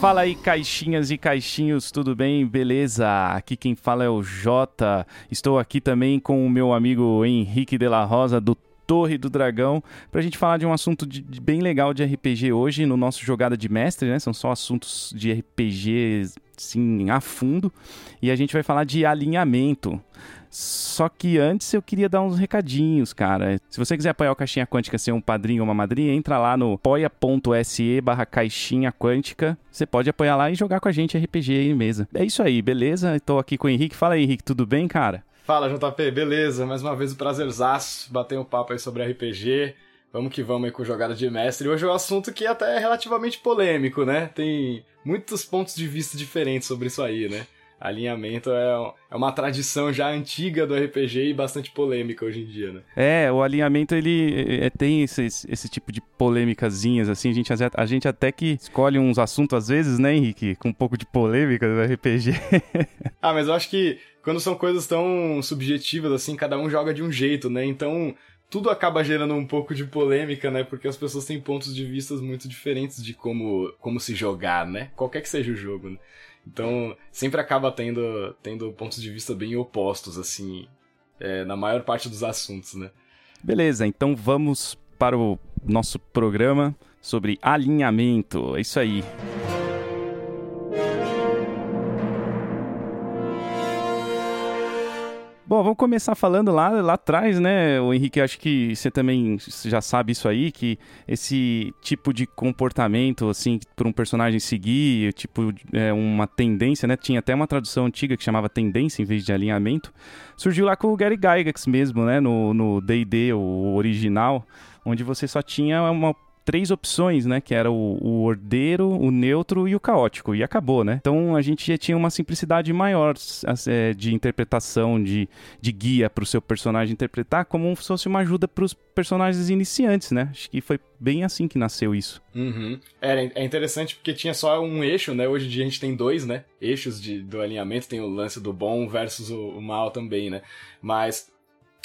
Fala aí, caixinhas e caixinhos, tudo bem? Beleza? Aqui quem fala é o Jota. Estou aqui também com o meu amigo Henrique de la Rosa, do Torre do Dragão, para a gente falar de um assunto de, de bem legal de RPG hoje no nosso Jogada de Mestre, né? São só assuntos de RPG, sim, a fundo. E a gente vai falar de alinhamento. Só que antes eu queria dar uns recadinhos, cara. Se você quiser apoiar o Caixinha Quântica, ser um padrinho ou uma madrinha, entra lá no apoia.se barra Caixinha Quântica. Você pode apoiar lá e jogar com a gente RPG em mesa. É isso aí, beleza? Estou aqui com o Henrique. Fala aí, Henrique, tudo bem, cara? Fala, JP, beleza? Mais uma vez o um prazerzaço bater um papo aí sobre RPG. Vamos que vamos aí com jogada de mestre. Hoje é um assunto que até é relativamente polêmico, né? Tem muitos pontos de vista diferentes sobre isso aí, né? Alinhamento é, é uma tradição já antiga do RPG e bastante polêmica hoje em dia, né? É, o alinhamento ele é, tem esse, esse tipo de polêmicazinhas, assim, a gente, a gente até que escolhe uns assuntos às vezes, né, Henrique? Com um pouco de polêmica do RPG. ah, mas eu acho que quando são coisas tão subjetivas assim, cada um joga de um jeito, né? Então tudo acaba gerando um pouco de polêmica, né? Porque as pessoas têm pontos de vista muito diferentes de como, como se jogar, né? Qualquer que seja o jogo, né? Então, sempre acaba tendo, tendo pontos de vista bem opostos, assim, é, na maior parte dos assuntos, né? Beleza, então vamos para o nosso programa sobre alinhamento. É isso aí. Bom, vamos começar falando lá, lá atrás, né, o Henrique, acho que você também já sabe isso aí, que esse tipo de comportamento, assim, para um personagem seguir, tipo, é uma tendência, né, tinha até uma tradução antiga que chamava tendência em vez de alinhamento, surgiu lá com o Gary Gygax mesmo, né, no D&D, o original, onde você só tinha uma três opções, né? Que era o, o ordeiro, o neutro e o caótico. E acabou, né? Então a gente já tinha uma simplicidade maior é, de interpretação, de, de guia para o seu personagem interpretar, como se fosse uma ajuda para os personagens iniciantes, né? Acho que foi bem assim que nasceu isso. Uhum. É, é interessante porque tinha só um eixo, né? Hoje em dia a gente tem dois, né? Eixos de, do alinhamento, tem o lance do bom versus o, o mal também, né? Mas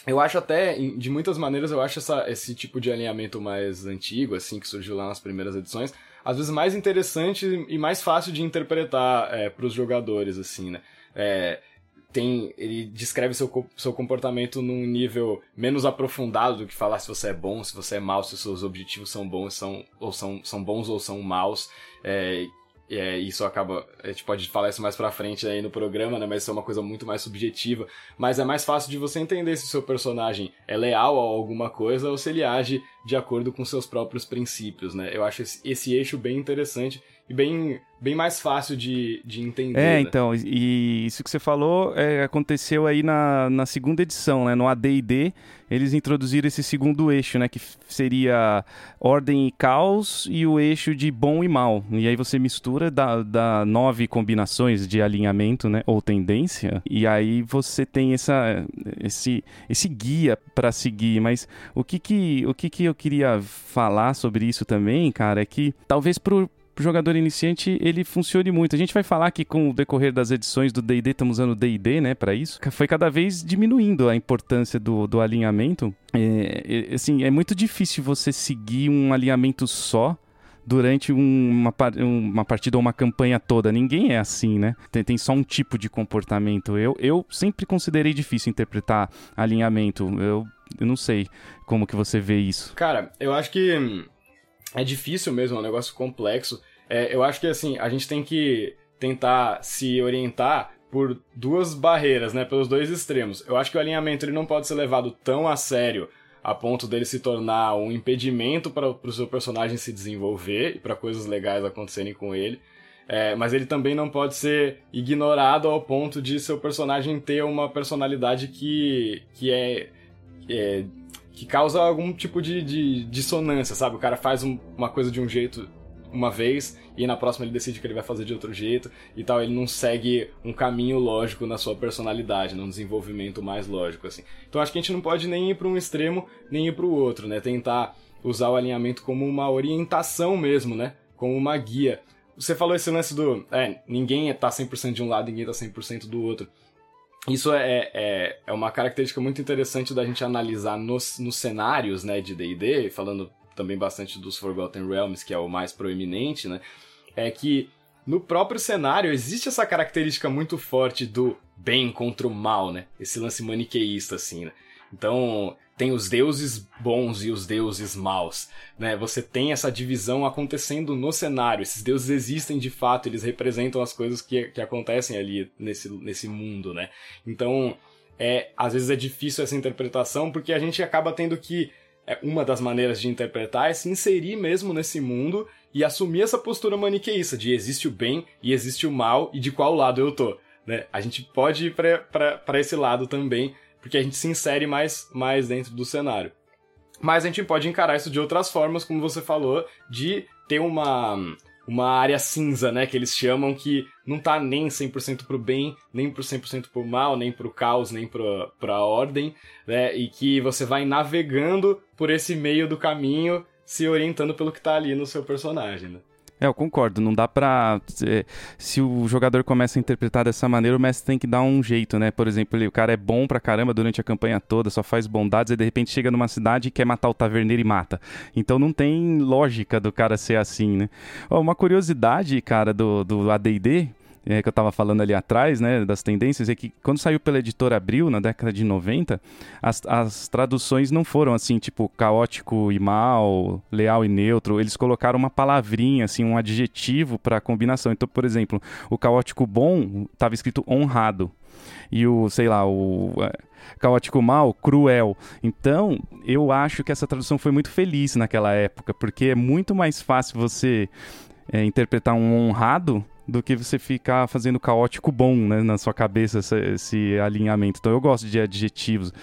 eu acho até, de muitas maneiras, eu acho essa, esse tipo de alinhamento mais antigo, assim, que surgiu lá nas primeiras edições, às vezes mais interessante e mais fácil de interpretar é, para os jogadores, assim, né? É, tem, ele descreve seu, seu comportamento num nível menos aprofundado do que falar se você é bom, se você é mal, se seus objetivos são bons, são, ou são, são bons ou são maus. É, é, isso acaba. A gente pode falar isso mais pra frente aí no programa, né? Mas isso é uma coisa muito mais subjetiva. Mas é mais fácil de você entender se o seu personagem é leal a alguma coisa ou se ele age de acordo com seus próprios princípios, né? Eu acho esse, esse eixo bem interessante e bem, bem mais fácil de, de entender. É, né? então, e isso que você falou é, aconteceu aí na, na segunda edição, né? No AD&D, eles introduziram esse segundo eixo, né? Que seria ordem e caos e o eixo de bom e mal. E aí você mistura da, da nove combinações de alinhamento, né? Ou tendência, e aí você tem essa, esse, esse guia para seguir. Mas o que que, o que que eu queria falar sobre isso também, cara, é que talvez pro pro jogador iniciante ele funcione muito. A gente vai falar que com o decorrer das edições do D&D, estamos usando D&D, né, para isso, foi cada vez diminuindo a importância do, do alinhamento. É, é, assim, é muito difícil você seguir um alinhamento só durante uma, uma partida ou uma campanha toda. Ninguém é assim, né? Tem, tem só um tipo de comportamento. Eu, eu sempre considerei difícil interpretar alinhamento. Eu, eu não sei como que você vê isso. Cara, eu acho que é difícil mesmo, é um negócio complexo. É, eu acho que assim, a gente tem que tentar se orientar por duas barreiras, né? Pelos dois extremos. Eu acho que o alinhamento ele não pode ser levado tão a sério a ponto dele se tornar um impedimento para o seu personagem se desenvolver e para coisas legais acontecerem com ele. É, mas ele também não pode ser ignorado ao ponto de seu personagem ter uma personalidade que, que é, é que causa algum tipo de, de dissonância, sabe? O cara faz um, uma coisa de um jeito uma vez e na próxima ele decide que ele vai fazer de outro jeito e tal, ele não segue um caminho lógico na sua personalidade, num desenvolvimento mais lógico assim. Então acho que a gente não pode nem ir para um extremo, nem ir para o outro, né? Tentar usar o alinhamento como uma orientação mesmo, né? Como uma guia. Você falou esse lance do, é, ninguém tá 100% de um lado, ninguém tá 100% do outro. Isso é, é, é uma característica muito interessante da gente analisar nos, nos cenários né, de D&D, falando também bastante dos Forgotten Realms, que é o mais proeminente, né? É que no próprio cenário existe essa característica muito forte do bem contra o mal, né? Esse lance maniqueísta, assim, né? Então, tem os deuses bons e os deuses maus, né? Você tem essa divisão acontecendo no cenário. Esses deuses existem de fato, eles representam as coisas que, que acontecem ali nesse, nesse mundo, né? Então, é, às vezes é difícil essa interpretação porque a gente acaba tendo que é, uma das maneiras de interpretar é se inserir mesmo nesse mundo e assumir essa postura maniqueísta de existe o bem e existe o mal e de qual lado eu tô. Né? A gente pode ir para esse lado também, porque a gente se insere mais, mais dentro do cenário. Mas a gente pode encarar isso de outras formas, como você falou, de ter uma, uma área cinza, né, que eles chamam, que não tá nem 100% pro bem, nem pro 100% pro mal, nem pro caos, nem pro, pra ordem, né, e que você vai navegando por esse meio do caminho, se orientando pelo que tá ali no seu personagem, né. É, eu concordo. Não dá pra. Se o jogador começa a interpretar dessa maneira, o mestre tem que dar um jeito, né? Por exemplo, o cara é bom pra caramba durante a campanha toda, só faz bondades, e de repente chega numa cidade e quer matar o taverneiro e mata. Então não tem lógica do cara ser assim, né? Uma curiosidade, cara, do, do ADD é, que eu estava falando ali atrás, né, das tendências, é que quando saiu pela editora Abril, na década de 90, as, as traduções não foram assim, tipo, caótico e mal, leal e neutro. Eles colocaram uma palavrinha, assim, um adjetivo para combinação. Então, por exemplo, o caótico bom estava escrito honrado. E o, sei lá, o é, caótico mal, cruel. Então, eu acho que essa tradução foi muito feliz naquela época, porque é muito mais fácil você é, interpretar um honrado do que você ficar fazendo caótico bom né, na sua cabeça esse, esse alinhamento. Então eu gosto de adjetivos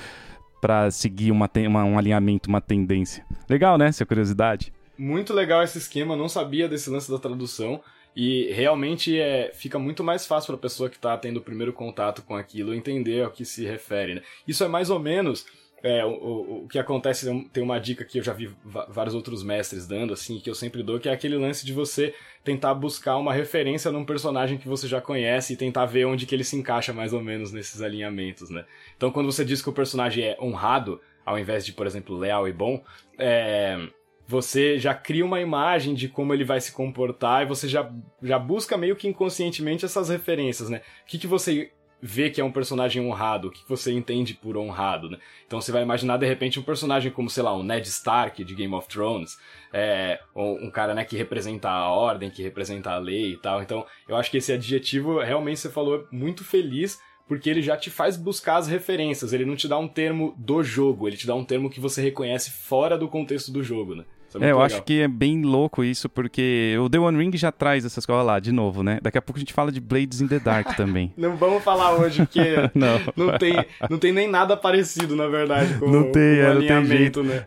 para seguir uma, uma, um alinhamento, uma tendência. Legal, né? Essa curiosidade. Muito legal esse esquema, não sabia desse lance da tradução. E realmente é, fica muito mais fácil para a pessoa que está tendo o primeiro contato com aquilo entender ao que se refere. Né? Isso é mais ou menos é, o, o, o, que acontece, tem uma dica que eu já vi vários outros mestres dando, assim, que eu sempre dou, que é aquele lance de você tentar buscar uma referência num personagem que você já conhece e tentar ver onde que ele se encaixa mais ou menos nesses alinhamentos, né? Então quando você diz que o personagem é honrado, ao invés de, por exemplo, leal e bom, é, você já cria uma imagem de como ele vai se comportar e você já, já busca meio que inconscientemente essas referências, né? O que, que você vê que é um personagem honrado, o que você entende por honrado, né? Então você vai imaginar de repente um personagem como, sei lá, um Ned Stark de Game of Thrones, é, um cara né, que representa a ordem, que representa a lei e tal. Então eu acho que esse adjetivo realmente você falou muito feliz porque ele já te faz buscar as referências, ele não te dá um termo do jogo, ele te dá um termo que você reconhece fora do contexto do jogo, né? É, é eu legal. acho que é bem louco isso, porque o The One Ring já traz essas coisas lá, de novo, né? Daqui a pouco a gente fala de Blades in the Dark também. não vamos falar hoje, porque não. não, tem, não tem nem nada parecido, na verdade, com, não tem, com o é, alinhamento, né?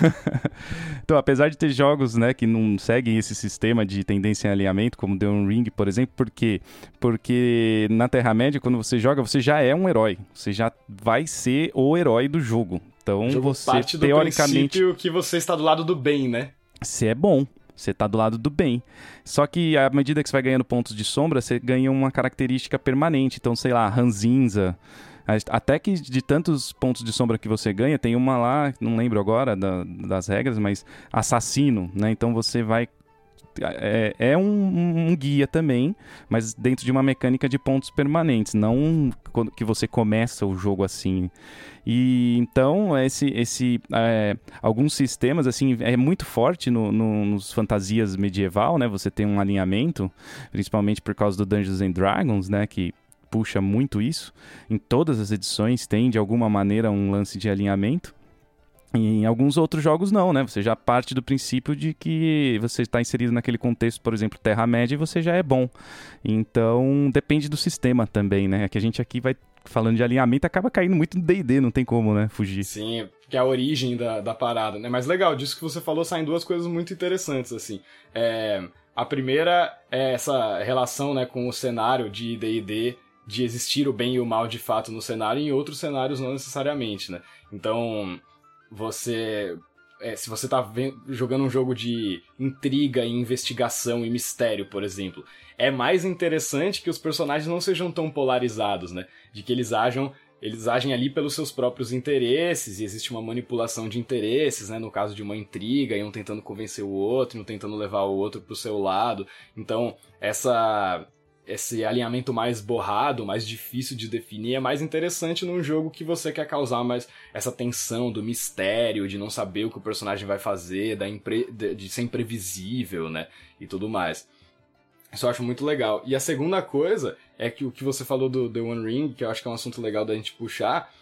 então, apesar de ter jogos, né, que não seguem esse sistema de tendência em alinhamento, como The One Ring, por exemplo, por quê? Porque na Terra-média, quando você joga, você já é um herói. Você já vai ser o herói do jogo. Então você parte do teoricamente que você está do lado do bem, né? Você é bom. Você está do lado do bem. Só que à medida que você vai ganhando pontos de sombra, você ganha uma característica permanente. Então, sei lá, ranzinza. Até que de tantos pontos de sombra que você ganha, tem uma lá, não lembro agora da, das regras, mas assassino, né? Então você vai é, é um, um, guia também, mas dentro de uma mecânica de pontos permanentes, não que você começa o jogo assim. E então esse, esse é, alguns sistemas assim é muito forte no, no, nos fantasias medieval, né? Você tem um alinhamento, principalmente por causa do Dungeons and Dragons, né? Que puxa muito isso. Em todas as edições tem de alguma maneira um lance de alinhamento. Em alguns outros jogos não, né? Você já parte do princípio de que você está inserido naquele contexto, por exemplo, Terra-média, e você já é bom. Então, depende do sistema também, né? É que a gente aqui vai falando de alinhamento, acaba caindo muito no D&D, não tem como, né, fugir. Sim, que é a origem da, da parada, né? Mas legal, disso que você falou, saem duas coisas muito interessantes, assim. É, a primeira é essa relação, né, com o cenário de D&D, de existir o bem e o mal de fato no cenário, e em outros cenários não necessariamente, né? Então, você. É, se você tá jogando um jogo de intriga e investigação e mistério, por exemplo, é mais interessante que os personagens não sejam tão polarizados, né? De que eles ajam eles agem ali pelos seus próprios interesses e existe uma manipulação de interesses, né? No caso de uma intriga, e um tentando convencer o outro, um tentando levar o outro pro seu lado. Então, essa esse alinhamento mais borrado, mais difícil de definir, é mais interessante num jogo que você quer causar mais essa tensão do mistério, de não saber o que o personagem vai fazer, da impre... de ser imprevisível, né? E tudo mais. Isso eu acho muito legal. E a segunda coisa é que o que você falou do The One Ring, que eu acho que é um assunto legal da gente puxar,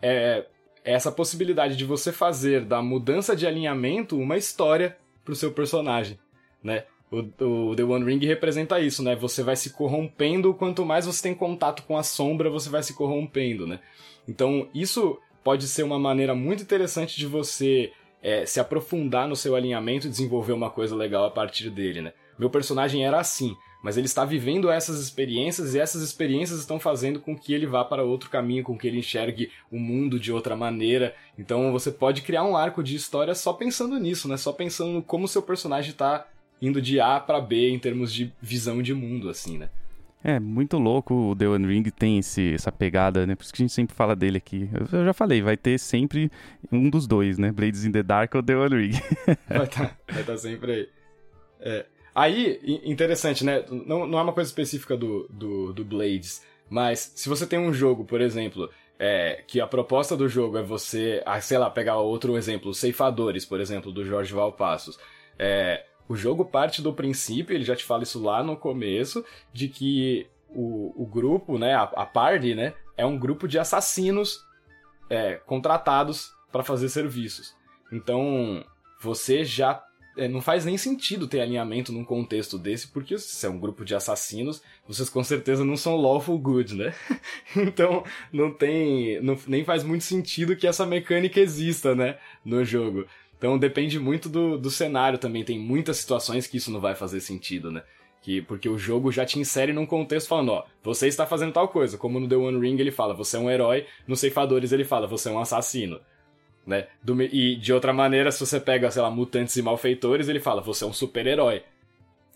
é essa possibilidade de você fazer da mudança de alinhamento uma história pro seu personagem, né? O, o, The One Ring representa isso, né? Você vai se corrompendo, quanto mais você tem contato com a sombra, você vai se corrompendo, né? Então, isso pode ser uma maneira muito interessante de você é, se aprofundar no seu alinhamento e desenvolver uma coisa legal a partir dele, né? Meu personagem era assim, mas ele está vivendo essas experiências e essas experiências estão fazendo com que ele vá para outro caminho, com que ele enxergue o mundo de outra maneira. Então você pode criar um arco de história só pensando nisso, né? Só pensando como seu personagem está indo de A para B em termos de visão de mundo, assim, né? É, muito louco o The One Ring tem esse, essa pegada, né? Por isso que a gente sempre fala dele aqui. Eu já falei, vai ter sempre um dos dois, né? Blades in the Dark ou The One Ring. vai estar tá, vai tá sempre aí. É. Aí, interessante, né? Não, não é uma coisa específica do, do, do Blades, mas se você tem um jogo, por exemplo, é, que a proposta do jogo é você, ah, sei lá, pegar outro exemplo, Ceifadores, por exemplo, do Jorge Valpassos. É, o jogo parte do princípio, ele já te fala isso lá no começo, de que o, o grupo, né, a, a party, né, é um grupo de assassinos é, contratados para fazer serviços. Então, você já é, não faz nem sentido ter alinhamento num contexto desse, porque se é um grupo de assassinos, vocês com certeza não são lawful good, né? então não tem. Não, nem faz muito sentido que essa mecânica exista, né? No jogo. Então depende muito do, do cenário também. Tem muitas situações que isso não vai fazer sentido, né? Que, porque o jogo já te insere num contexto falando, ó, você está fazendo tal coisa. Como no The One Ring ele fala, você é um herói. No Ceifadores ele fala, você é um assassino. Né? Do, e de outra maneira, se você pega, sei lá, mutantes e malfeitores, ele fala, você é um super-herói.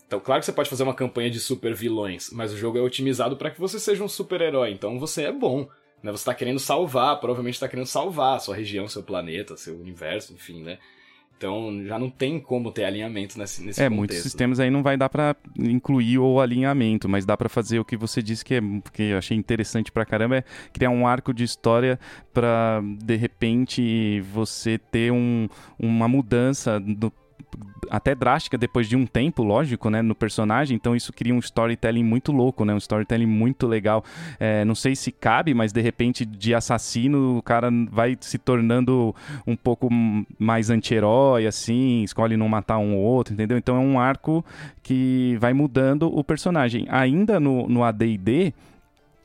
Então, claro que você pode fazer uma campanha de super vilões, mas o jogo é otimizado para que você seja um super-herói. Então você é bom. Né? Você está querendo salvar, provavelmente está querendo salvar a sua região, seu planeta, seu universo, enfim, né? Então já não tem como ter alinhamento nesse, nesse é, contexto. muitos sistemas aí não vai dar para incluir o alinhamento, mas dá para fazer o que você disse que é que eu achei interessante pra caramba é criar um arco de história para de repente você ter um, uma mudança do até drástica depois de um tempo, lógico, né, no personagem. Então isso cria um storytelling muito louco, né, um storytelling muito legal. É, não sei se cabe, mas de repente de assassino o cara vai se tornando um pouco mais anti-herói, assim, escolhe não matar um ou outro, entendeu? Então é um arco que vai mudando o personagem. Ainda no, no AD&D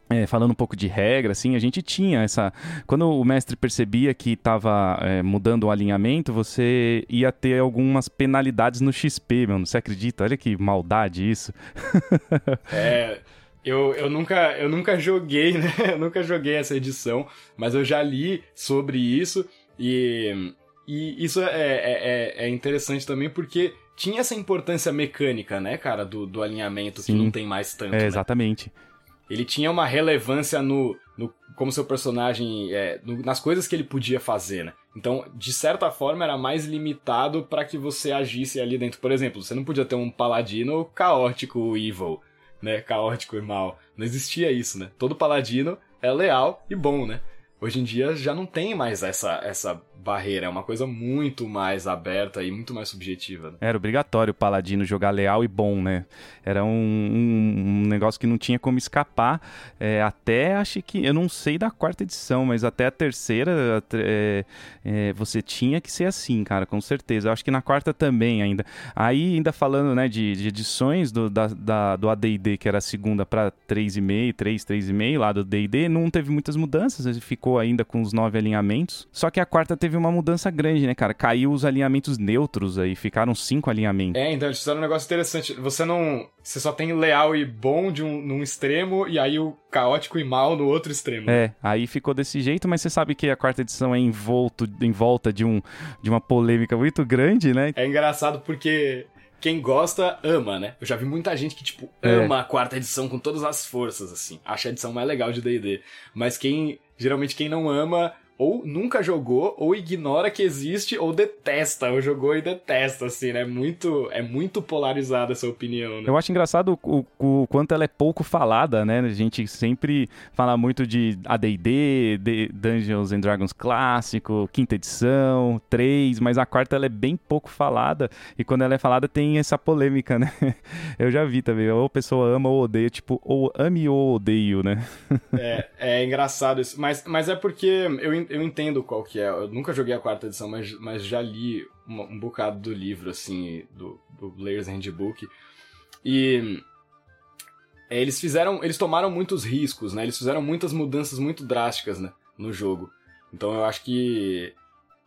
é, falando um pouco de regra, assim, a gente tinha essa. Quando o mestre percebia que estava é, mudando o alinhamento, você ia ter algumas penalidades no XP, meu. Você acredita? Olha que maldade isso. é. Eu, eu, nunca, eu nunca joguei, né? Eu nunca joguei essa edição, mas eu já li sobre isso e, e isso é, é, é, é interessante também porque tinha essa importância mecânica, né, cara, do, do alinhamento Sim. que não tem mais tanto. É, né? exatamente ele tinha uma relevância no, no como seu personagem é, no, nas coisas que ele podia fazer, né? Então, de certa forma, era mais limitado para que você agisse ali dentro. Por exemplo, você não podia ter um paladino caótico evil, né? Caótico e mal. Não existia isso, né? Todo paladino é leal e bom, né? Hoje em dia já não tem mais essa, essa barreira, é uma coisa muito mais aberta e muito mais subjetiva. Né? Era obrigatório o Paladino jogar leal e bom, né? Era um, um, um negócio que não tinha como escapar. É, até acho que, eu não sei da quarta edição, mas até a terceira é, é, você tinha que ser assim, cara, com certeza. Eu acho que na quarta também ainda. Aí, ainda falando né, de, de edições do, da, da, do ADD, que era a segunda para 3,5, 3, 3,5 lá do DD, não teve muitas mudanças, ele ficou ainda com os nove alinhamentos. Só que a quarta teve uma mudança grande, né, cara? Caiu os alinhamentos neutros aí, ficaram cinco alinhamentos. É, então eles fizeram um negócio interessante. Você não. Você só tem leal e bom de um, num extremo e aí o caótico e mal no outro extremo. É, aí ficou desse jeito, mas você sabe que a quarta edição é envolto, em volta de, um, de uma polêmica muito grande, né? É engraçado porque quem gosta, ama, né? Eu já vi muita gente que, tipo, É. ama a quarta edição com todas as forças, assim. Acha a edição mais legal de D&D. Mas quem, geralmente quem não ama, ou nunca jogou, ou ignora que existe, ou detesta, ou jogou e detesta, assim, né? Muito, é muito polarizada essa opinião, né? Eu acho engraçado o, o- quanto ela é pouco falada, né? A gente sempre fala muito de AD&D, de Dungeons and Dragons clássico, quinta edição, 3, mas a quarta ela é bem pouco falada e quando ela é falada tem essa polêmica, né? Eu já vi também, ou a pessoa ama ou odeia, tipo, ou ame ou odeio, né? É, é engraçado isso. Mas, mas é porque eu, eu entendo qual que é. Eu nunca joguei a quarta edição, mas, mas já li um, um bocado do livro, assim, do, do Player's Handbook. E é, eles fizeram. Eles tomaram muitos riscos, né? Eles fizeram muitas mudanças muito drásticas, né? No jogo. Então eu acho que.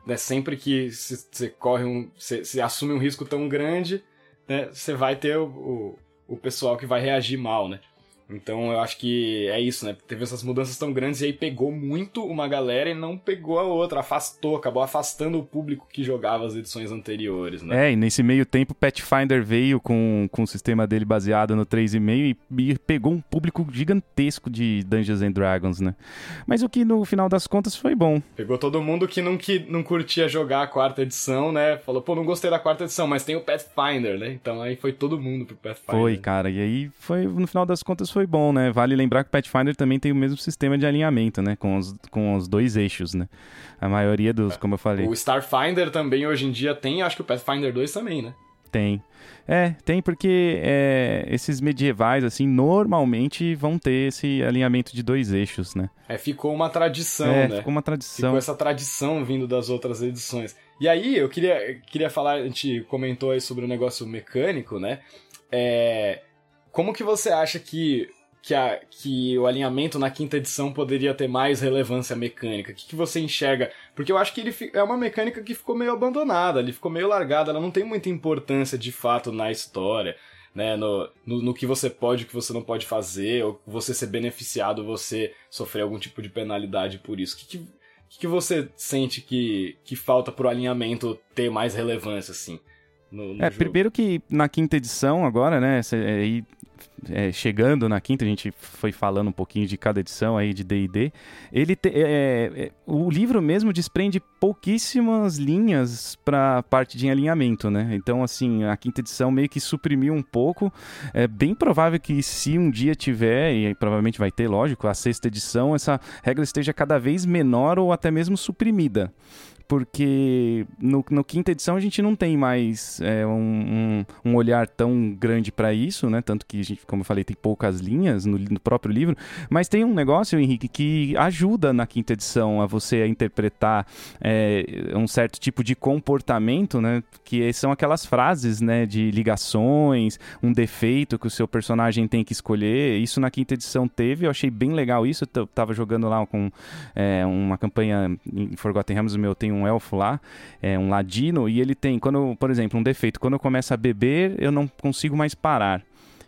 Né, sempre que você corre um. Você assume um risco tão grande, né? Você vai ter o, o, o pessoal que vai reagir mal, né? Então eu acho que é isso, né? Teve essas mudanças tão grandes e aí pegou muito uma galera e não pegou a outra, afastou, acabou afastando o público que jogava as edições anteriores, né? É, e nesse meio tempo o Pathfinder veio com, com o sistema dele baseado no 3,5 e, e pegou um público gigantesco de Dungeons and Dragons, né? Mas o que no final das contas foi bom. Pegou todo mundo que não, que não curtia jogar a quarta edição, né? Falou, pô, não gostei da quarta edição, mas tem o Pathfinder, né? Então aí foi todo mundo pro Pathfinder. Foi, cara. E aí foi, no final das contas foi bom, né? Vale lembrar que o Pathfinder também tem o mesmo sistema de alinhamento, né? Com os, com os dois eixos, né? A maioria dos, como eu falei, O Starfinder também hoje em dia tem, acho que o Pathfinder 2 também, né? tem. É, tem porque é, esses medievais, assim, normalmente vão ter esse alinhamento de dois eixos, né? É, ficou uma tradição, é, né? ficou uma tradição. Ficou essa tradição vindo das outras edições. E aí, eu queria, queria falar, a gente comentou aí sobre o negócio mecânico, né? É, como que você acha que, que, a, que o alinhamento na quinta edição poderia ter mais relevância mecânica? O que, que você enxerga? Porque eu acho que ele é uma mecânica que ficou meio abandonada, ele ficou meio largada, ela não tem muita importância de fato na história. Né, no, no, no que você pode e o que você não pode fazer, ou você ser beneficiado, você sofrer algum tipo de penalidade por isso. O que, que, que que você sente que, que falta pro alinhamento ter mais relevância, assim, no, no É, jogo? primeiro que na quinta edição agora, né, cê- é, é, chegando na quinta, a gente foi falando um pouquinho de cada edição aí de D&D, ele te- é, é, o livro mesmo desprende pouquíssimas linhas para parte de alinhamento, né? Então, assim, a quinta edição meio que suprimiu um pouco. É bem provável que se um dia tiver, e provavelmente vai ter, lógico, a sexta edição, essa regra esteja cada vez menor ou até mesmo suprimida porque no, no quinta edição a gente não tem mais é, um, um, um olhar tão grande para isso, né? Tanto que a gente, como eu falei, tem poucas linhas no, no próprio livro, mas tem um negócio, Henrique, que ajuda na quinta edição a você a interpretar é, um certo tipo de comportamento, né? Que são aquelas frases, né? De ligações, um defeito que o seu personagem tem que escolher. Isso na quinta edição teve, eu achei bem legal isso. Eu tava jogando lá com é, uma campanha em Forgotten Realms, o meu tem um elfo lá, é um ladino, e ele tem, quando, por exemplo, um defeito, quando eu começo a beber, eu não consigo mais parar.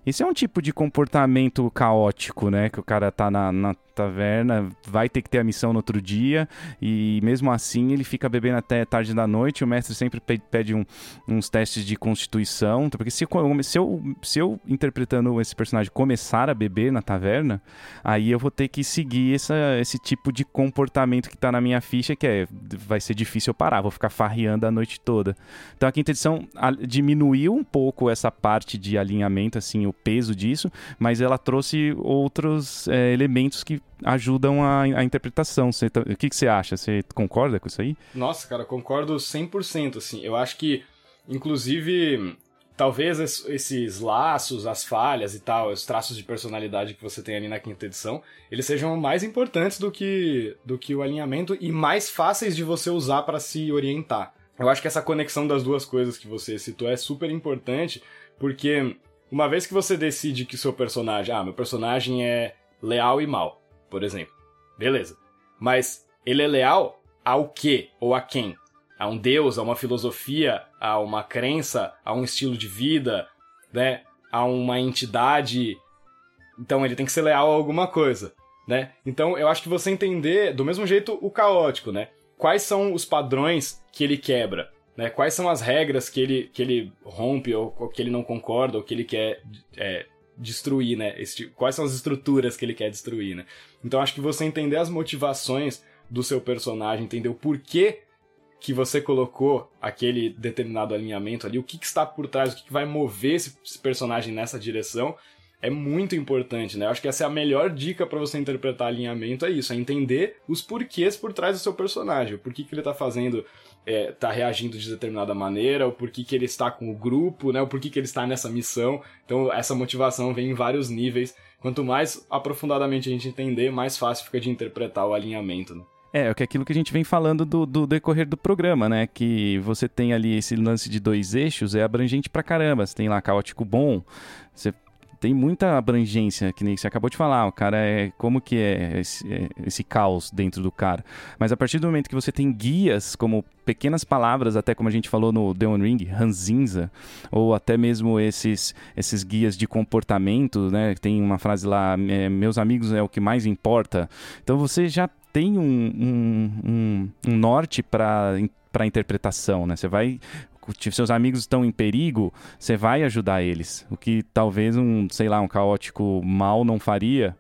Esse é um tipo de comportamento caótico, né? Que o cara tá na, na taverna, vai ter que ter a missão no outro dia, e mesmo assim ele fica bebendo até tarde da noite. O mestre sempre pe- pede um- uns testes de constituição, porque se, se, eu, se eu interpretando esse personagem começar a beber na taverna, aí eu vou ter que seguir essa, esse tipo de comportamento que tá na minha ficha, que é vai ser difícil eu parar, vou ficar farreando a noite toda. Então a quinta edição diminuiu um pouco essa parte de alinhamento, assim, o peso disso, mas ela trouxe outros é, elementos que ajudam a, a interpretação. Você tá- o que, que você acha? Você concorda com isso aí? Nossa, cara, concordo 100%, assim. Eu acho que, inclusive, talvez es- esses laços, as falhas e tal, os traços de personalidade que você tem ali na quinta edição, eles sejam mais importantes do que, do que o alinhamento e mais fáceis de você usar para se orientar. Eu acho que essa conexão das duas coisas que você citou é super importante, porque uma vez que você decide que seu personagem, ah, meu personagem é leal e mal, por exemplo. Beleza. Mas ele é leal ao quê ou a quem? A um deus, a uma filosofia, a uma crença, a um estilo de vida, né? A uma entidade. Então ele tem que ser leal a alguma coisa, né? Então eu acho que você entender, do mesmo jeito, o caótico, né? Quais são os padrões que ele quebra? né? Quais são as regras que ele, que ele rompe, ou, ou que ele não concorda, ou que ele quer é, destruir, né? Esse, quais são as estruturas que ele quer destruir, né? Então acho que você entender as motivações do seu personagem, entender o porquê que você colocou aquele determinado alinhamento ali, o que, que está por trás, o que, que vai mover esse, esse, personagem nessa direção, é muito importante, né? Eu acho que essa é a melhor dica para você interpretar alinhamento, é isso, é entender os porquês por trás do seu personagem, o porquê que ele está fazendo é, tá reagindo de determinada maneira, o porquê que ele está com o grupo, né? O porquê que ele está nessa missão. Então, essa motivação vem em vários níveis. Quanto mais aprofundadamente a gente entender, mais fácil fica de interpretar o alinhamento. Né? É, é aquilo que a gente vem falando do, do, decorrer do programa, né? Que você tem ali esse lance de dois eixos, é abrangente pra caramba. Você tem lá caótico bom, você tem muita abrangência, que nem você acabou de falar. O cara é. Como que é esse, é esse, caos dentro do cara? Mas a partir do momento que você tem guias, como pequenas palavras, até como a gente falou no One Ring, Ranzinza, ou até mesmo esses, esses guias de comportamento, né? Tem uma frase lá: é, meus amigos é o que mais importa. Então você já tem um, um, um, um norte para para interpretação, né? Você vai seus amigos estão em perigo, você vai ajudar eles. O que talvez um, sei lá, um caótico mal não faria,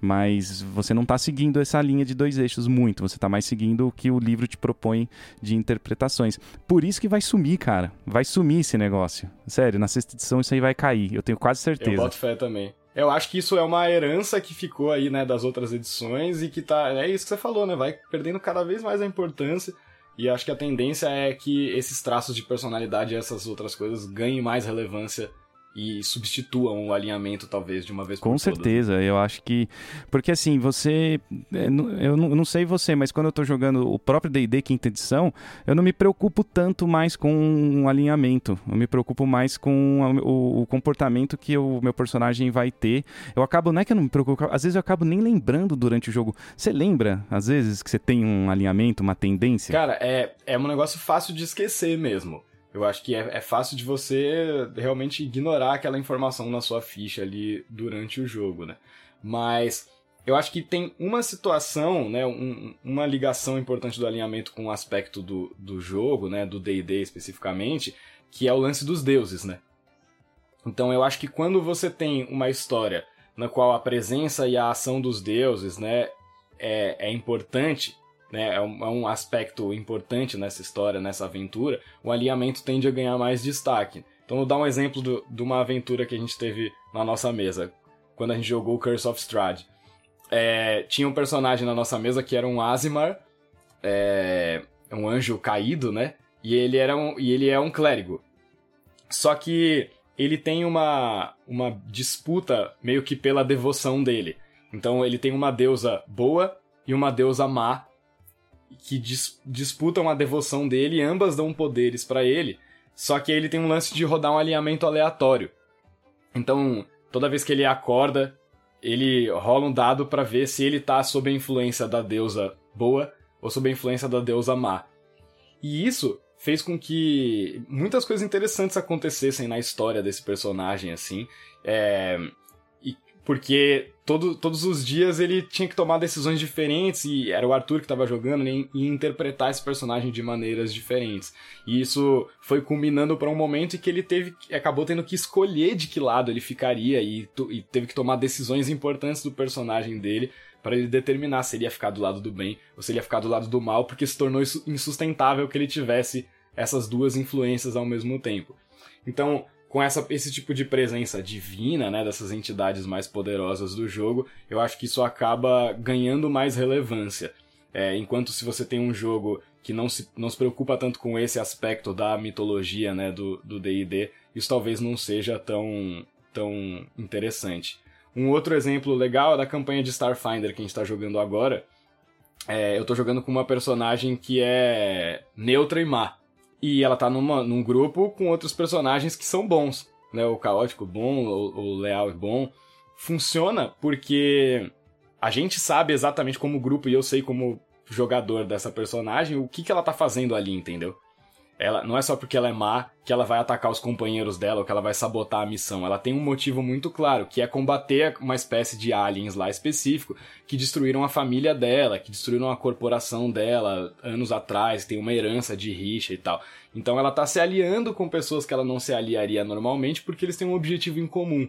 mas você não está seguindo essa linha de dois eixos muito, você está mais seguindo o que o livro te propõe de interpretações. Por isso que vai sumir, cara. Vai sumir esse negócio. Sério, na sexta edição isso aí vai cair, eu tenho quase certeza. Eu boto fé também. Eu acho que isso é uma herança que ficou aí, né, das outras edições e que tá. É isso que você falou, né? Vai perdendo cada vez mais a importância. E acho que a tendência é que esses traços de personalidade e essas outras coisas ganhem mais relevância e substituam o alinhamento, talvez, de uma vez por Com certeza, eu acho que. Porque assim, você. É, eu não sei você, mas quando eu tô jogando o próprio DD quinta edição, eu não me preocupo tanto mais com um alinhamento. Eu me preocupo mais com o, o comportamento que o meu personagem vai ter. Eu acabo, não é que eu não me preocupo, às vezes eu acabo nem lembrando durante o jogo. Você lembra, às vezes, que você tem um alinhamento, uma tendência? Cara, é, é um negócio fácil de esquecer mesmo. Eu acho que é, é, fácil de você realmente ignorar aquela informação na sua ficha ali durante o jogo, né? Mas eu acho que tem uma situação, né, um, uma ligação importante do alinhamento com o aspecto do, do jogo, né, do D&D especificamente, que é o lance dos deuses, né? Então eu acho que quando você tem uma história na qual a presença e a ação dos deuses, né, é, é importante, né, é um, é um aspecto importante nessa história, nessa aventura, o alinhamento tende a ganhar mais destaque. Então, vou dar um exemplo do, de uma aventura que a gente teve na nossa mesa, quando a gente jogou Curse of Strahd. É, tinha um personagem na nossa mesa que era um Azimar, é, um anjo caído, né? E ele, era um, e ele é um clérigo. Só que ele tem uma, uma disputa meio que pela devoção dele. Então ele tem uma deusa boa e uma deusa má que dis disputam a devoção dele e ambas dão poderes para ele. Só que ele tem um lance de rodar um alinhamento aleatório. Então, toda vez que ele acorda, ele rola um dado para ver se ele tá sob a influência da deusa boa ou sob a influência da deusa má. E isso fez com que muitas coisas interessantes acontecessem na história desse personagem, assim. É... Porque todo, todos os dias ele tinha que tomar decisões diferentes e era o Arthur que estava jogando né, e interpretar esse personagem de maneiras diferentes. E isso foi culminando para um momento em que ele teve acabou tendo que escolher de que lado ele ficaria e, e teve que tomar decisões importantes do personagem dele para ele determinar se ele ia ficar do lado do bem ou se ele ia ficar do lado do mal, porque se tornou insustentável que ele tivesse essas duas influências ao mesmo tempo. Então, com essa, esse tipo de presença divina, né, dessas entidades mais poderosas do jogo, eu acho que isso acaba ganhando mais relevância. É, enquanto se você tem um jogo que não se, não se preocupa tanto com esse aspecto da mitologia né, do D&D, isso talvez não seja tão, tão interessante. Um outro exemplo legal é da campanha de Starfinder que a gente está jogando agora. É, eu estou jogando com uma personagem que é neutra e má. E ela tá numa, num grupo com outros personagens que são bons. Né? O caótico bom, o, o leal bom. Funciona porque a gente sabe exatamente como grupo, e eu sei como jogador dessa personagem, o que, que ela tá fazendo ali, entendeu? Ela não é só porque ela é má que ela vai atacar os companheiros dela ou que ela vai sabotar a missão. Ela tem um motivo muito claro, que é combater uma espécie de aliens lá específico que destruíram a família dela, que destruíram a corporação dela anos atrás, tem uma herança de rixa e tal. Então ela tá se aliando com pessoas que ela não se aliaria normalmente porque eles têm um objetivo em comum.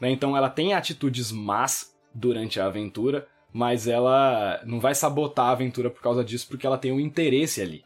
Né? Então ela tem atitudes más durante a aventura, mas ela não vai sabotar a aventura por causa disso porque ela tem um interesse ali.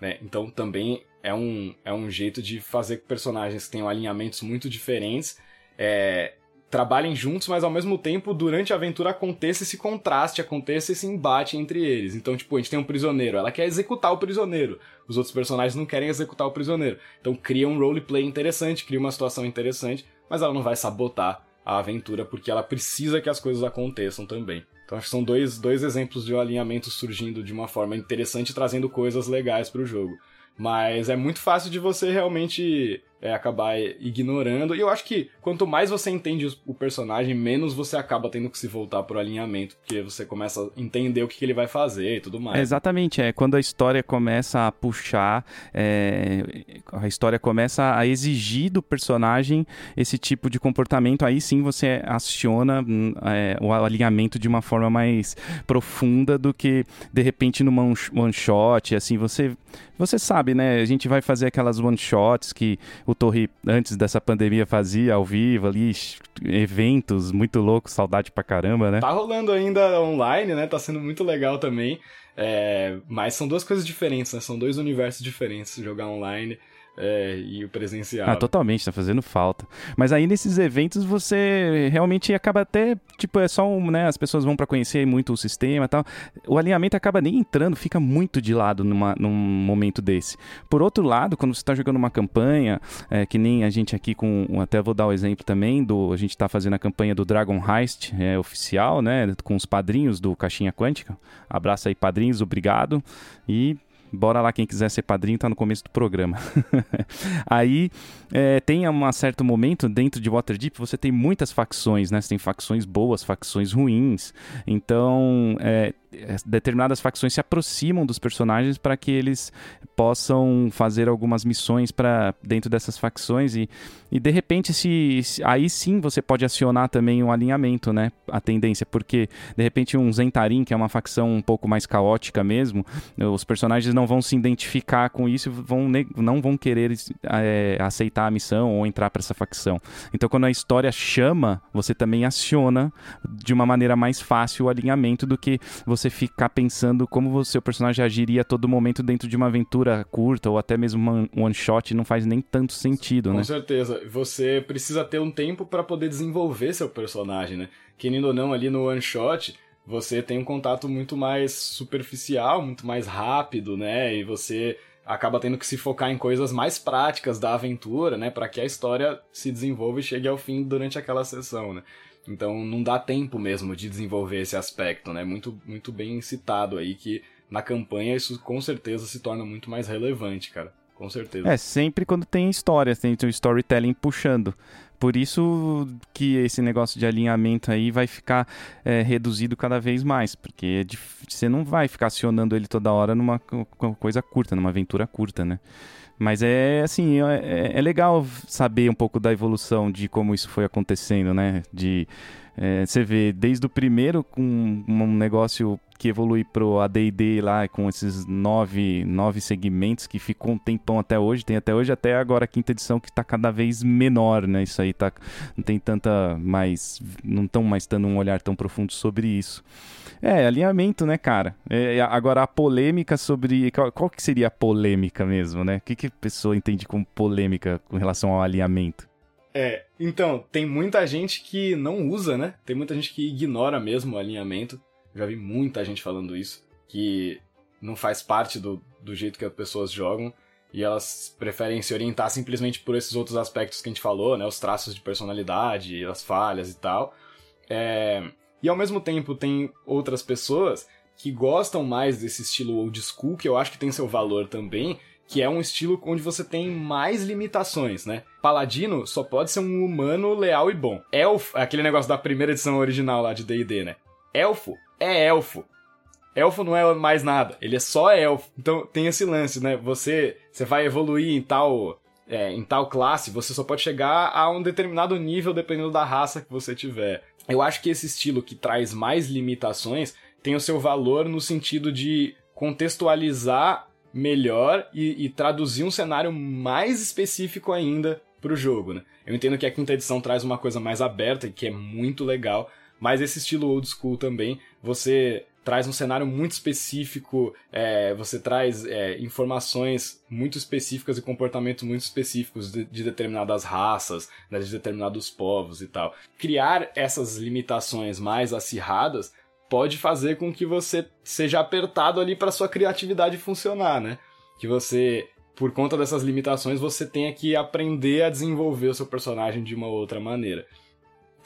Né? Então também é um, é um jeito de fazer personagens que tenham alinhamentos muito diferentes é, trabalhem juntos, mas ao mesmo tempo, durante a aventura, aconteça esse contraste, aconteça esse embate entre eles. Então, tipo, a gente tem um prisioneiro, ela quer executar o prisioneiro, os outros personagens não querem executar o prisioneiro. Então, cria um roleplay interessante, cria uma situação interessante, mas ela não vai sabotar a aventura porque ela precisa que as coisas aconteçam também. Então acho que são dois, dois exemplos de um alinhamento surgindo de uma forma interessante, trazendo coisas legais para o jogo. Mas é muito fácil de você realmente é, acabar ignorando. E eu acho que quanto mais você entende o personagem, menos você acaba tendo que se voltar pro alinhamento, porque você começa a entender o que, que ele vai fazer e tudo mais. É exatamente, é quando a história começa a puxar, é, a história começa a exigir do personagem esse tipo de comportamento, aí sim você aciona hum, é, o alinhamento de uma forma mais profunda do que de repente numa one shot, assim, você você sabe, né? A gente vai fazer aquelas one shots que o Torre, antes dessa pandemia, fazia ao vivo ali, eventos muito loucos, saudade pra caramba, né? Tá rolando ainda online, né? Tá sendo muito legal também. É... Mas são duas coisas diferentes, né? São dois universos diferentes jogar online. É, e o presencial. Ah, totalmente, tá fazendo falta. Mas aí nesses eventos você realmente acaba até, tipo, é só um, né, as pessoas vão para conhecer muito o sistema e tal. O alinhamento acaba nem entrando, fica muito de lado numa, num momento desse. Por outro lado, quando você tá jogando uma campanha, é, que nem a gente aqui com, até vou dar o exemplo também, do a gente tá fazendo a campanha do Dragon Heist, é, oficial, né, com os padrinhos do Caixinha Quântica. Abraço aí, padrinhos, obrigado. E Bora lá, quem quiser ser padrinho, tá no começo do programa. Aí é, tem um certo momento dentro de Waterdeep, você tem muitas facções, né? Você tem facções boas, facções ruins. Então, é, determinadas facções se aproximam dos personagens para que eles possam fazer algumas missões para dentro dessas facções e, e de repente se, se, aí sim você pode acionar também um alinhamento, né? A tendência, porque de repente um Zentarim, que é uma facção um pouco mais caótica mesmo, os personagens não vão se identificar com isso, vão não vão querer é, aceitar a missão ou entrar para essa facção. Então quando a história chama, você também aciona de uma maneira mais fácil o alinhamento do que você você ficar pensando como o seu personagem agiria a todo momento dentro de uma aventura curta ou até mesmo uma one shot não faz nem tanto sentido, Com né? Com certeza. Você precisa ter um tempo para poder desenvolver seu personagem, né? Querendo ou não, ali no one shot, você tem um contato muito mais superficial, muito mais rápido, né? E você acaba tendo que se focar em coisas mais práticas da aventura, né, para que a história se desenvolva e chegue ao fim durante aquela sessão, né? Então não dá tempo mesmo de desenvolver esse aspecto, né? Muito, muito bem citado aí que na campanha isso com certeza se torna muito mais relevante, cara. Com certeza. É, sempre quando tem história, tem o storytelling puxando. Por isso que esse negócio de alinhamento aí vai ficar é, reduzido cada vez mais, porque é você não vai ficar acionando ele toda hora numa coisa curta, numa aventura curta, né? Mas é assim, é, é, é legal saber um pouco da evolução de como isso foi acontecendo, né? De é, você vê desde o primeiro com um negócio que evolui pro AD&D lá com esses nove, nove segmentos que ficou um tempão até hoje, tem até hoje até agora a quinta edição que está cada vez menor, né? Isso aí tá não tem tanta mais não estão mais dando um olhar tão profundo sobre isso. É, alinhamento, né, cara? É, agora a polêmica sobre qual, qual, que seria a polêmica mesmo, né? O que que a pessoa entende como polêmica com relação ao alinhamento? É, então, tem muita gente que não usa, né? Tem muita gente que ignora mesmo o alinhamento. Já vi muita gente falando isso, que não faz parte do, do jeito que as pessoas jogam e elas preferem se orientar simplesmente por esses outros aspectos que a gente falou, né? Os traços de personalidade, as falhas e tal. É... E ao mesmo tempo tem outras pessoas que gostam mais desse estilo old school, que eu acho que tem seu valor também, que é um estilo onde você tem mais limitações, né? Paladino só pode ser um humano leal e bom. Elfo, aquele negócio da primeira edição original lá de D&D, né? Elfo é elfo. elfo não é mais nada, ele é só elfo. Então tem esse lance, né? Você, você vai evoluir em tal, é, em tal classe, você só pode chegar a um determinado nível dependendo da raça que você tiver. Eu acho que esse estilo que traz mais limitações tem o seu valor no sentido de contextualizar melhor e, e traduzir um cenário mais específico ainda pro jogo, né? Eu entendo que a quinta edição traz uma coisa mais aberta e que é muito legal, mas esse estilo old school também, você traz um cenário muito específico, é, você traz é, informações muito específicas e comportamentos muito específicos de, de determinadas raças, né, de determinados povos e tal. Criar essas limitações mais acirradas pode fazer com que você seja apertado ali para sua criatividade funcionar, né? Que você, por conta dessas limitações, você tenha que aprender a desenvolver o seu personagem de uma outra maneira.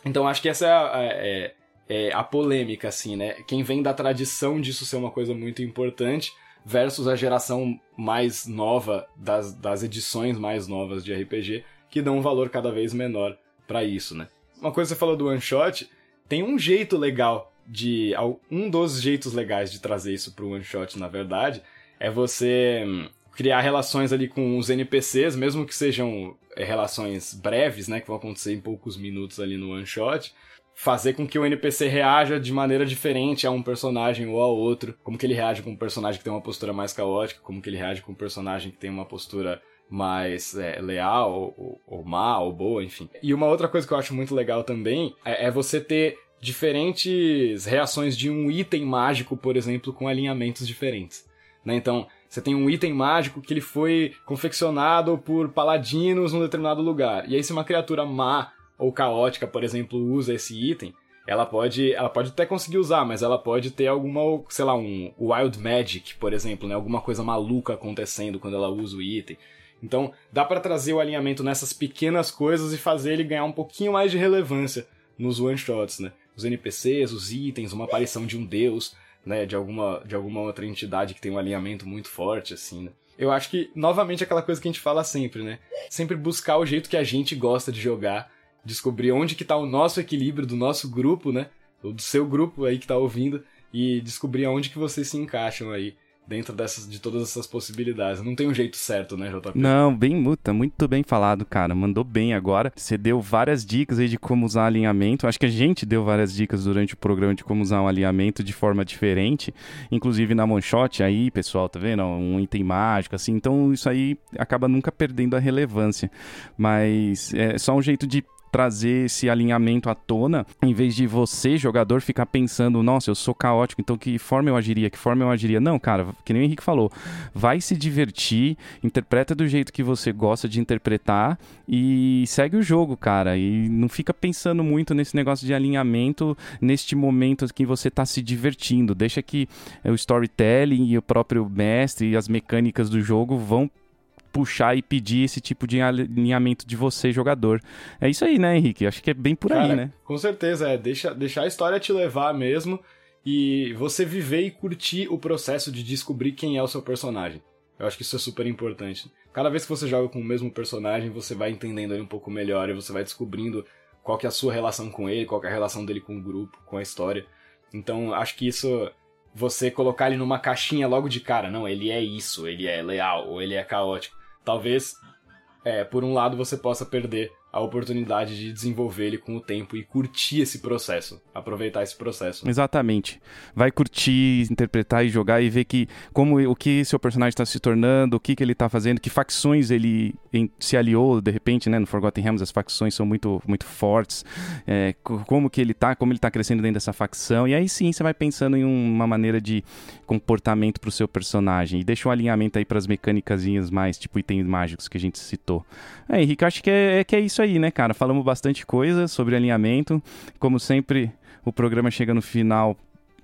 Então acho que essa é a, é, é a polêmica, assim, né? Quem vem da tradição disso ser uma coisa muito importante versus a geração mais nova das, das edições mais novas de RPG que dão um valor cada vez menor para isso, né? Uma coisa que você falou do one shot, tem um jeito legal de. Um dos jeitos legais de trazer isso pro one shot, na verdade, é você hum, criar relações ali com os NPCs, mesmo que sejam é, relações breves, né, que vão acontecer em poucos minutos ali no one shot, fazer com que o NPC reaja de maneira diferente a um personagem ou a outro, como que ele reage com um personagem que tem uma postura mais caótica, como que ele reage com um personagem que tem uma postura mais é, leal, ou, ou má, ou boa, enfim. E uma outra coisa que eu acho muito legal também é, é você ter diferentes reações de um item mágico, por exemplo, com alinhamentos diferentes. Né? Então, você tem um item mágico que ele foi confeccionado por paladinos num determinado lugar. E aí, se uma criatura má ou caótica, por exemplo, usa esse item, ela pode, ela pode até conseguir usar, mas ela pode ter alguma, sei lá, um wild magic, por exemplo, né? Alguma coisa maluca acontecendo quando ela usa o item. Então, dá para trazer o alinhamento nessas pequenas coisas e fazer ele ganhar um pouquinho mais de relevância nos one shots, né? os NPCs, os itens, uma aparição de um deus, né, de alguma, de alguma outra entidade que tem um alinhamento muito forte, assim, né? Eu acho que, novamente, aquela coisa que a gente fala sempre, né? Sempre buscar o jeito que a gente gosta de jogar, descobrir onde que tá o nosso equilíbrio do nosso grupo, né? Ou do seu grupo aí que tá ouvindo, e descobrir aonde que vocês se encaixam aí dentro dessas, de todas essas possibilidades. Não tem um jeito certo, né, JP? Não, bem muta, muito bem falado, cara. Mandou bem agora. Você deu várias dicas aí de como usar alinhamento. Acho que a gente deu várias dicas durante o programa de como usar um alinhamento de forma diferente, inclusive na Monshot aí, pessoal, tá vendo? Um item mágico, assim. Então isso aí acaba nunca perdendo a relevância. Mas é só um jeito de trazer esse alinhamento à tona, em vez de você, jogador, ficar pensando, nossa, eu sou caótico, então que forma eu agiria, que forma eu agiria. Não, cara, que nem o Henrique falou, vai se divertir, interpreta do jeito que você gosta de interpretar e segue o jogo, cara. E não fica pensando muito nesse negócio de alinhamento neste momento que você está se divertindo. Deixa que o storytelling e o próprio mestre e as mecânicas do jogo vão puxar e pedir esse tipo de alinhamento de você, jogador. É isso aí, né, Henrique? Acho que é bem por Cara, aí, né? Com certeza, é. Deixa, deixar a história te levar mesmo e você viver e curtir o processo de descobrir quem é o seu personagem. Eu acho que isso é super importante. Cada vez que você joga com o mesmo personagem, você vai entendendo ele um pouco melhor e você vai descobrindo qual que é a sua relação com ele, qual que é a relação dele com o grupo, com a história. Então, acho que isso você colocar ele numa caixinha logo de cara, não, ele é isso, ele é leal ou ele é caótico talvez, é, por um lado, você possa perder a oportunidade de desenvolver ele com o tempo e curtir esse processo, aproveitar esse processo. Exatamente. Vai curtir, interpretar e jogar e ver que como o que seu personagem está se tornando, o que, que ele está fazendo, que facções ele em, se aliou de repente, né? No Forgotten Realms as facções são muito muito fortes, é, como que ele tá, como ele está crescendo dentro dessa facção e aí sim você vai pensando em uma maneira de comportamento para o seu personagem e deixa um alinhamento aí para as mecânicas mais tipo itens mágicos que a gente citou. É, Henrique, acho que é, é que é isso aí, né, cara? Falamos bastante coisa sobre alinhamento. Como sempre, o programa chega no final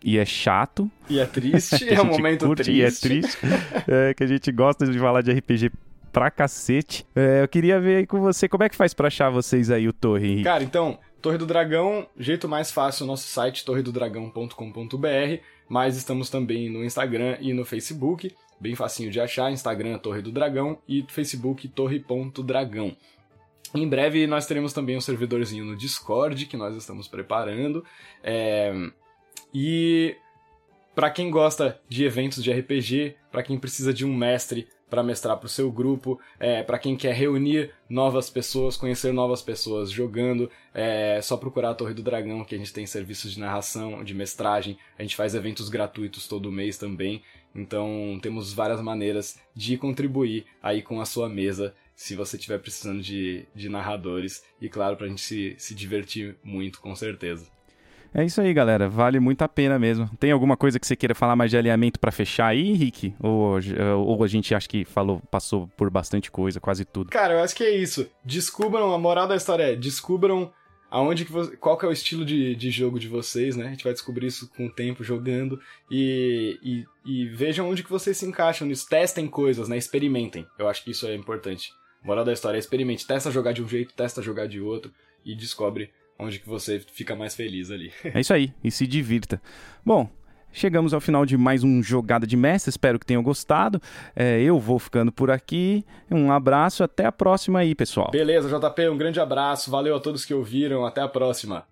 e é chato. E é triste, é um momento triste. E é triste. é, que a gente gosta de falar de RPG pra cacete. É, eu queria ver aí com você, como é que faz pra achar vocês aí o Torre, Henrique? Cara, então, Torre do Dragão, jeito mais fácil, nosso site torredodragão.com.br, mas estamos também no Instagram e no Facebook, bem facinho de achar, Instagram Torre do Dragão e Facebook torre.dragão. Em breve nós teremos também um servidorzinho no Discord que nós estamos preparando. É... E para quem gosta de eventos de RPG, para quem precisa de um mestre para mestrar para o seu grupo, é, para quem quer reunir novas pessoas, conhecer novas pessoas jogando, é só procurar a Torre do Dragão, que a gente tem serviços de narração, de mestragem, a gente faz eventos gratuitos todo mês também, então temos várias maneiras de contribuir aí com a sua mesa, se você estiver precisando de, de narradores, e claro, para a gente se, se divertir muito, com certeza. É isso aí, galera. Vale muito a pena mesmo. Tem alguma coisa que você queira falar mais de alinhamento para fechar aí, Henrique? Ou, ou a gente acha que falou, passou por bastante coisa, quase tudo? Cara, eu acho que é isso. Descubram, a moral da história é, descubram aonde que você, qual que é o estilo de, de jogo de vocês, né? A gente vai descobrir isso com o tempo jogando e, e, e vejam onde que vocês se encaixam nisso. Testem coisas, né? Experimentem. Eu acho que isso é importante. Moral da história é experimente. Testa jogar de um jeito, testa jogar de outro e descobre onde que você fica mais feliz ali. é isso aí, e se divirta. Bom, Chegamos ao final de mais um Jogada de Mestre, espero que tenham gostado. É, eu vou ficando por aqui. Um abraço, até a próxima aí, pessoal. Beleza, JP, um grande abraço. Valeu a todos que ouviram. Até a próxima.